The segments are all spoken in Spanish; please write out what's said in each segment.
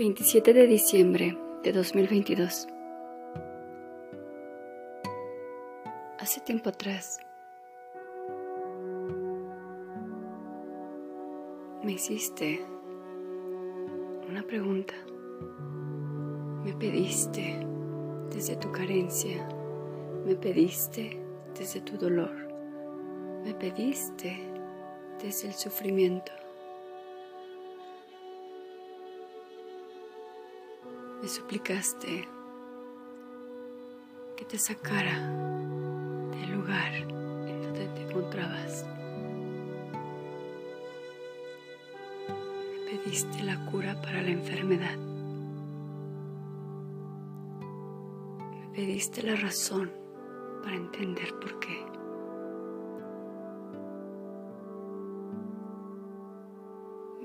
27 de diciembre de 2022. Hace tiempo atrás me hiciste una pregunta. Me pediste desde tu carencia, me pediste desde tu dolor, me pediste desde el sufrimiento. Me suplicaste que te sacara del lugar en donde te encontrabas. Me pediste la cura para la enfermedad. Me pediste la razón para entender por qué.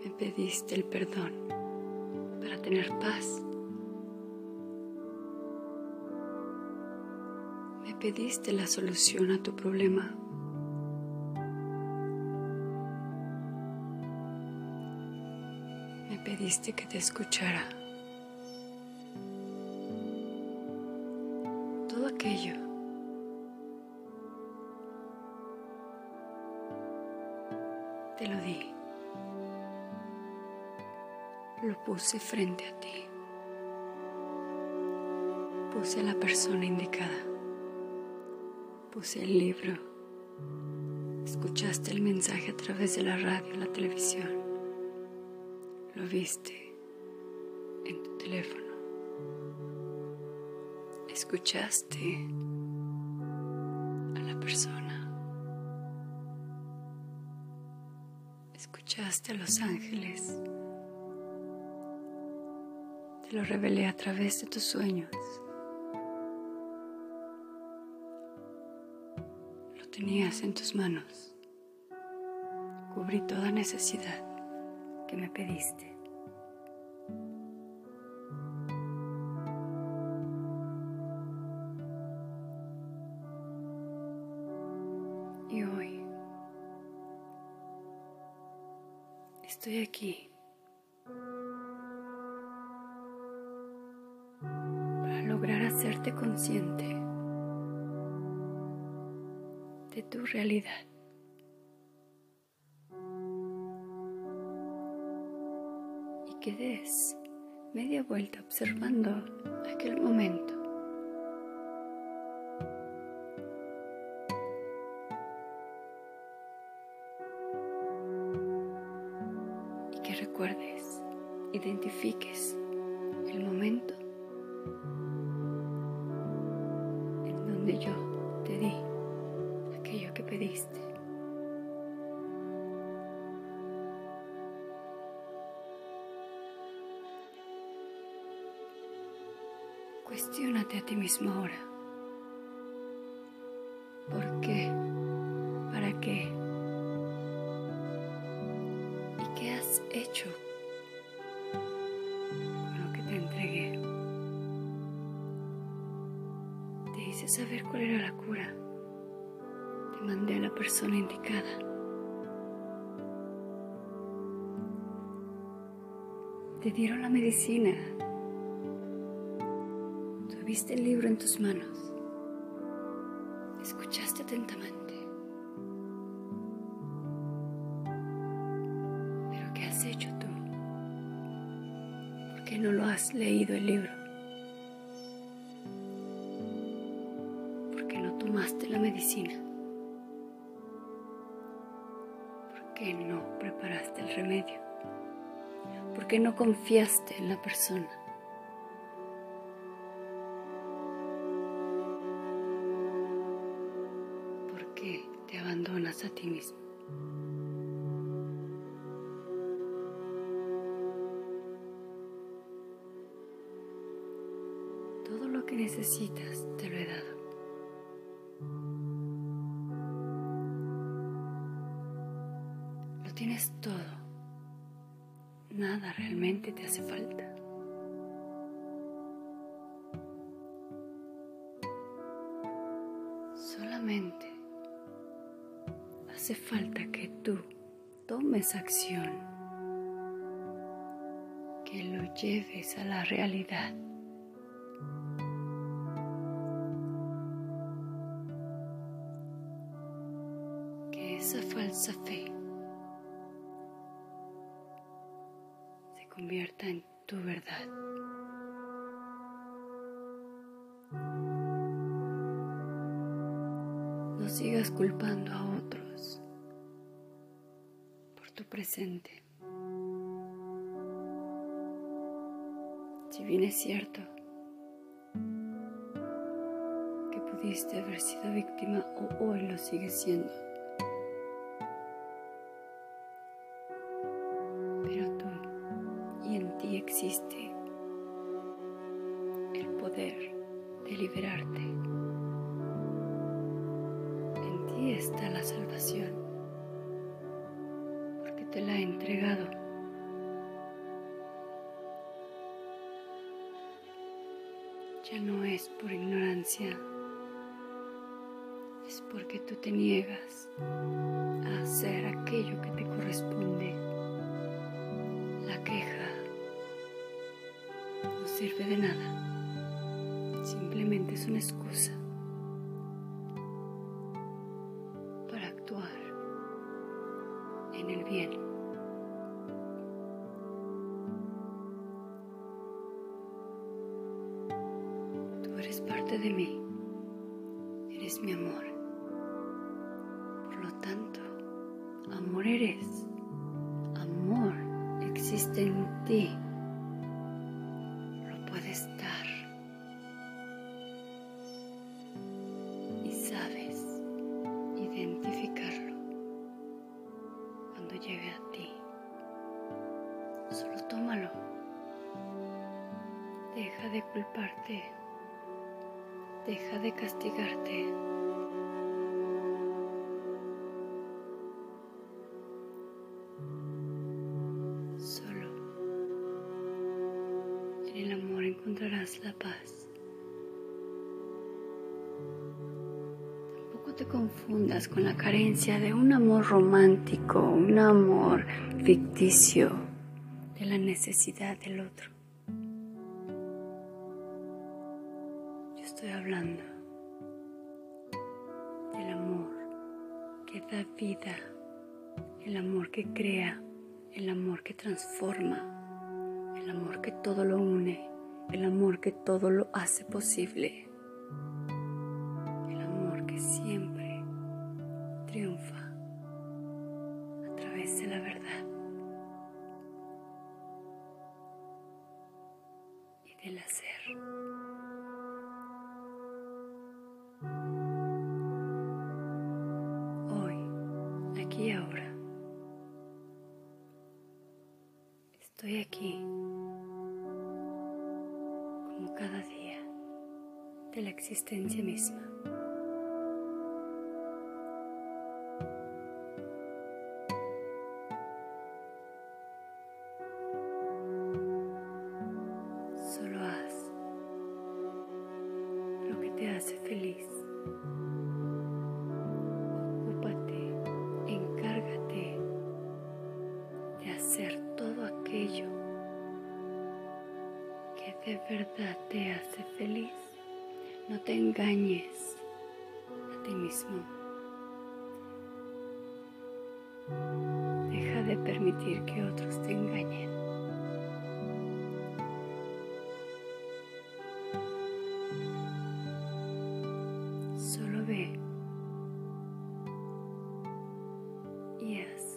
Me pediste el perdón para tener paz pediste la solución a tu problema. Me pediste que te escuchara. Todo aquello te lo di. Lo puse frente a ti. Puse a la persona indicada puse el libro, escuchaste el mensaje a través de la radio, la televisión, lo viste en tu teléfono, escuchaste a la persona, escuchaste a los ángeles, te lo revelé a través de tus sueños. Tenías en tus manos. Cubrí toda necesidad que me pediste. Y hoy estoy aquí para lograr hacerte consciente de tu realidad. Y que des media vuelta observando aquel momento. Y que recuerdes, identifiques el momento en donde yo Cuestiónate a ti mismo ahora. ¿Por qué? ¿Para qué? ¿Y qué has hecho con lo que te entregué? Te hice saber cuál era la cura mandé a la persona indicada. Te dieron la medicina. Tuviste el libro en tus manos. Escuchaste atentamente. Pero ¿qué has hecho tú? ¿Por qué no lo has leído el libro? ¿Por qué no tomaste la medicina? qué no preparaste el remedio? ¿Por qué no confiaste en la persona? ¿Por qué te abandonas a ti mismo? Todo lo que necesitas te lo he dado. tienes todo. Nada realmente te hace falta. Hace falta que tú tomes acción, que lo lleves a la realidad. Que esa falsa fe se convierta en tu verdad. No sigas culpando a otros presente. Si bien es cierto que pudiste haber sido víctima o hoy lo sigues siendo, pero tú y en ti existe el poder de liberarte. En ti está la salvación, te la he entregado. Ya no es por ignorancia, es porque tú te niegas a hacer aquello que te corresponde. La queja no sirve de nada, simplemente es una excusa de eres mi amor. Por lo tanto, amor eres, amor existe en ti, lo puedes dar y sabes identificarlo cuando llegue a ti. Solo tómalo. Deja de culparte. Deja de castigarte. Solo en el amor encontrarás la paz. Tampoco te confundas con la carencia de un amor romántico, un amor ficticio, de la necesidad del otro. Hablando del amor que da vida, el amor que crea, el amor que transforma, el amor que todo lo une, el amor que todo lo hace posible, el amor que siempre triunfa a través de la verdad y del hacer. Aquí como cada día de la existencia misma. Verdad te hace feliz. No te engañes a ti mismo. Deja de permitir que otros te engañen. Solo ve y haz